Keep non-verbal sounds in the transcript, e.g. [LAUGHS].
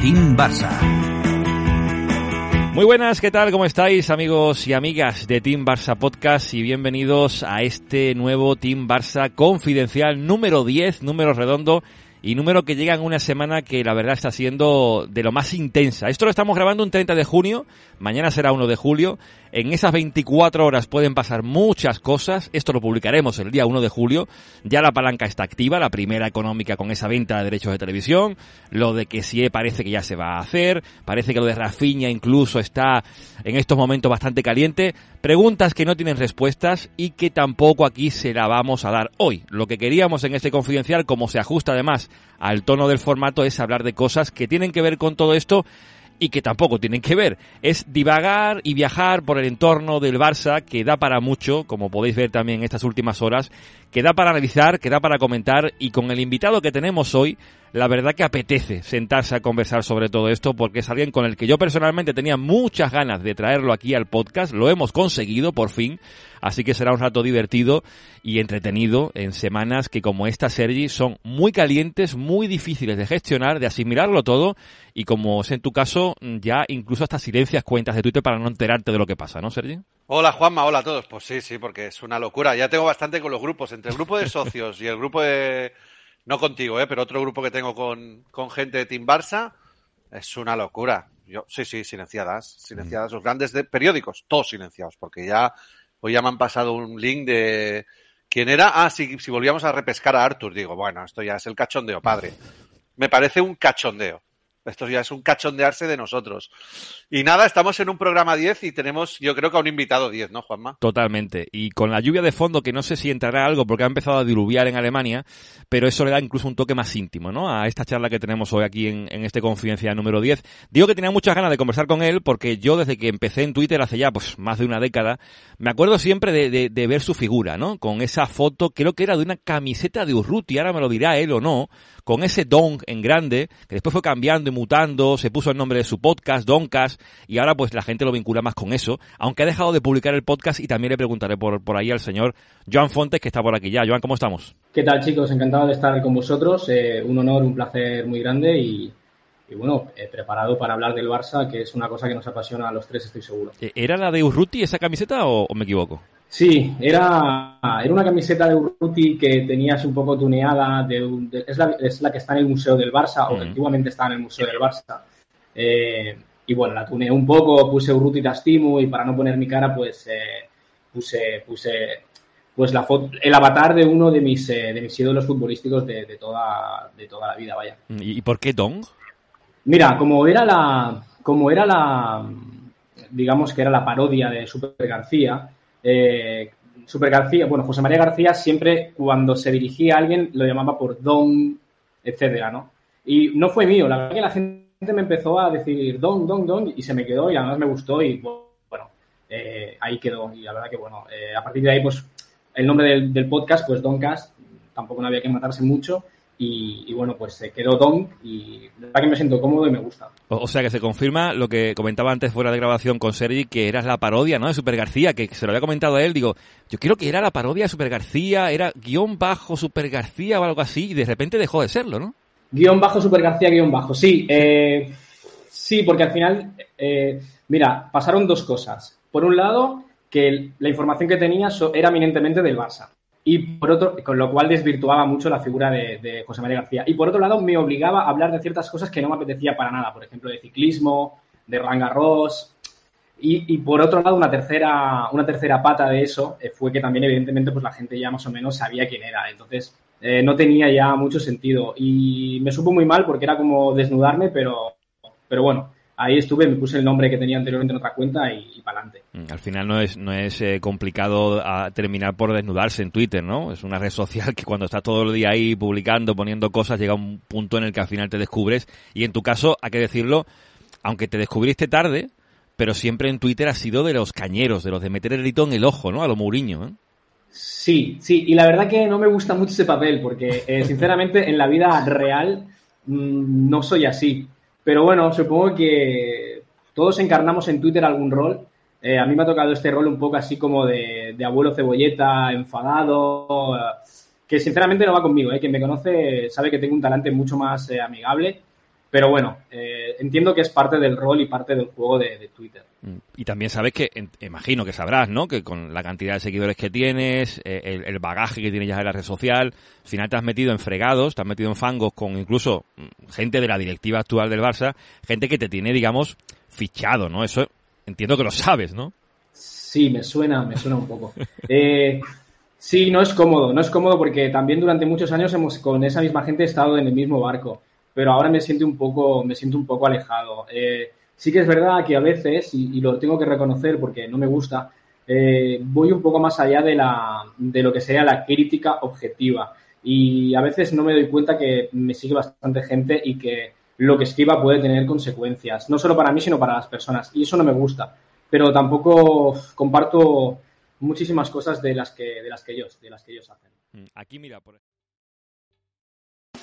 Team Barça. Muy buenas, ¿qué tal? ¿Cómo estáis amigos y amigas de Team Barça Podcast? Y bienvenidos a este nuevo Team Barça confidencial número 10, número redondo y número que llega en una semana que la verdad está siendo de lo más intensa. Esto lo estamos grabando un 30 de junio, mañana será 1 de julio. En esas 24 horas pueden pasar muchas cosas. Esto lo publicaremos el día 1 de julio. Ya la palanca está activa, la primera económica con esa venta de derechos de televisión. Lo de que sí parece que ya se va a hacer. Parece que lo de Rafinha incluso está en estos momentos bastante caliente. Preguntas que no tienen respuestas y que tampoco aquí se la vamos a dar hoy. Lo que queríamos en este confidencial, como se ajusta además al tono del formato, es hablar de cosas que tienen que ver con todo esto y que tampoco tienen que ver. Es divagar y viajar por el entorno del Barça, que da para mucho, como podéis ver también en estas últimas horas, que da para analizar, que da para comentar, y con el invitado que tenemos hoy, la verdad que apetece sentarse a conversar sobre todo esto, porque es alguien con el que yo personalmente tenía muchas ganas de traerlo aquí al podcast, lo hemos conseguido por fin, así que será un rato divertido y entretenido en semanas que como esta, Sergi, son muy calientes, muy difíciles de gestionar, de asimilarlo todo, y como es en tu caso, ya incluso hasta silencias cuentas de Twitter para no enterarte de lo que pasa, ¿no, Sergi? Hola Juanma, hola a todos. Pues sí, sí, porque es una locura. Ya tengo bastante con los grupos, entre el grupo de socios y el grupo de... No contigo, ¿eh? pero otro grupo que tengo con, con gente de Team Barça, es una locura. Yo, sí, sí, silenciadas, silenciadas. Los grandes de- periódicos, todos silenciados, porque ya hoy ya me han pasado un link de... ¿Quién era? Ah, sí, si volvíamos a repescar a Arthur, digo, bueno, esto ya es el cachondeo, padre. Me parece un cachondeo. Esto ya es un cachondearse de nosotros. Y nada, estamos en un programa 10 y tenemos, yo creo que a un invitado 10, ¿no, Juanma? Totalmente. Y con la lluvia de fondo, que no sé si entrará algo porque ha empezado a diluviar en Alemania, pero eso le da incluso un toque más íntimo, ¿no? A esta charla que tenemos hoy aquí en, este Confidencial número 10. Digo que tenía muchas ganas de conversar con él porque yo desde que empecé en Twitter hace ya pues más de una década, me acuerdo siempre de, de- ver su figura, ¿no? Con esa foto, creo que era de una camiseta de Urruti, ahora me lo dirá él o no, con ese dong en grande, que después fue cambiando y mutando, se puso el nombre de su podcast, Doncast, y ahora pues la gente lo vincula más con eso, aunque ha dejado de publicar el podcast y también le preguntaré por, por ahí al señor Joan Fontes, que está por aquí ya. Joan, ¿cómo estamos? ¿Qué tal chicos? Encantado de estar con vosotros. eh, un honor, un placer muy grande y, y bueno, eh, preparado para hablar del Barça, que es una cosa que nos apasiona a los tres, estoy seguro. Eh, ¿Era la de Urruti esa camiseta o, o me equivoco? Sí, era, era una camiseta de Urruti que tenías un poco tuneada. De, un- de- es, la, es la que está en el Museo del Barça, o que Mm. antiguamente estaba en el Museo del Barça. Eh, y bueno, la tuneé un poco, puse Urruti Tastimu y para no poner mi cara, pues eh, puse, puse pues la foto, el avatar de uno de mis, eh, de mis ídolos futbolísticos de, de toda, de toda la vida, vaya. ¿Y, y por qué Dong? Mira, como era la, como era la, digamos que era la parodia de Super García, eh, Super García, bueno, José María García siempre cuando se dirigía a alguien lo llamaba por Don, etcétera, ¿no? Y no fue mío, la verdad que la gente me empezó a decir Don, Don, Don y se me quedó y además me gustó y bueno, eh, ahí quedó y la verdad que bueno, eh, a partir de ahí pues el nombre del, podcast pues Doncast, tampoco no había que matarse mucho y, y bueno, pues se quedó Don y la verdad que me siento cómodo y me gusta. O, o sea que se confirma lo que comentaba antes fuera de grabación con Sergi, que eras la parodia, ¿no? De Super García, que se lo había comentado a él. Digo, yo quiero que era la parodia de Super García, era guion bajo Super García o algo así, y de repente dejó de serlo, ¿no? Guión bajo, Super García, guion bajo. Sí, eh, sí, porque al final, eh, mira, pasaron dos cosas. Por un lado, que la información que tenía era eminentemente del Barça. Y por otro, con lo cual desvirtuaba mucho la figura de, de José María García. Y por otro lado, me obligaba a hablar de ciertas cosas que no me apetecía para nada. Por ejemplo, de ciclismo, de Roland Garros. Y, y, por otro lado, una tercera, una tercera pata de eso eh, fue que también, evidentemente, pues la gente ya más o menos sabía quién era. Entonces, eh, no tenía ya mucho sentido. Y me supo muy mal porque era como desnudarme, pero, pero bueno, ahí estuve, me puse el nombre que tenía anteriormente en otra cuenta y, y para adelante. Al final no es, no es eh, complicado a terminar por desnudarse en Twitter, ¿no? Es una red [LAUGHS] social que cuando estás todo el día ahí publicando, poniendo cosas, llega un punto en el que al final te descubres. Y en tu caso, hay que decirlo, aunque te descubriste tarde, pero siempre en Twitter has sido de los cañeros, de los de meter el grito en el ojo, ¿no? A lo Mourinho, ¿eh? Sí, sí, y la verdad que no me gusta mucho ese papel, porque eh, sinceramente en la vida real mmm, no soy así. Pero bueno, supongo que todos encarnamos en Twitter algún rol. Eh, a mí me ha tocado este rol un poco así como de, abuelo cebolleta, enfadado, eh, que sinceramente no va conmigo. Eh. Quien me conoce sabe que tengo un talante mucho más eh, amigable. Pero bueno, entiendo que es parte del rol y parte del juego de Twitter. Y también sabes que, imagino que sabrás, ¿no? Que con la cantidad de seguidores que tienes, eh, el, el, bagaje que tienes ya en la red social, al final te has metido en fregados, te has metido en fangos con incluso mm, gente de la directiva actual del Barça, gente que te tiene, digamos, fichado, ¿no? Eso entiendo que lo sabes, ¿no? Sí, me suena, me suena un poco. Eh, sí, no es cómodo, no es cómodo porque también durante muchos años hemos con esa misma gente estado en el mismo barco pero ahora me siento un poco, me siento un poco alejado. Eh, sí que es verdad que a veces, y, lo tengo que reconocer porque no me gusta, eh, voy un poco más allá de, la, de lo que sería la crítica objetiva. Y a veces no me doy cuenta que me sigue bastante gente y que lo que escriba puede tener consecuencias, no solo para mí, sino para las personas. Y eso no me gusta. Pero tampoco comparto muchísimas cosas de las que, de las que ellos, de las que ellos hacen. Aquí mira, por.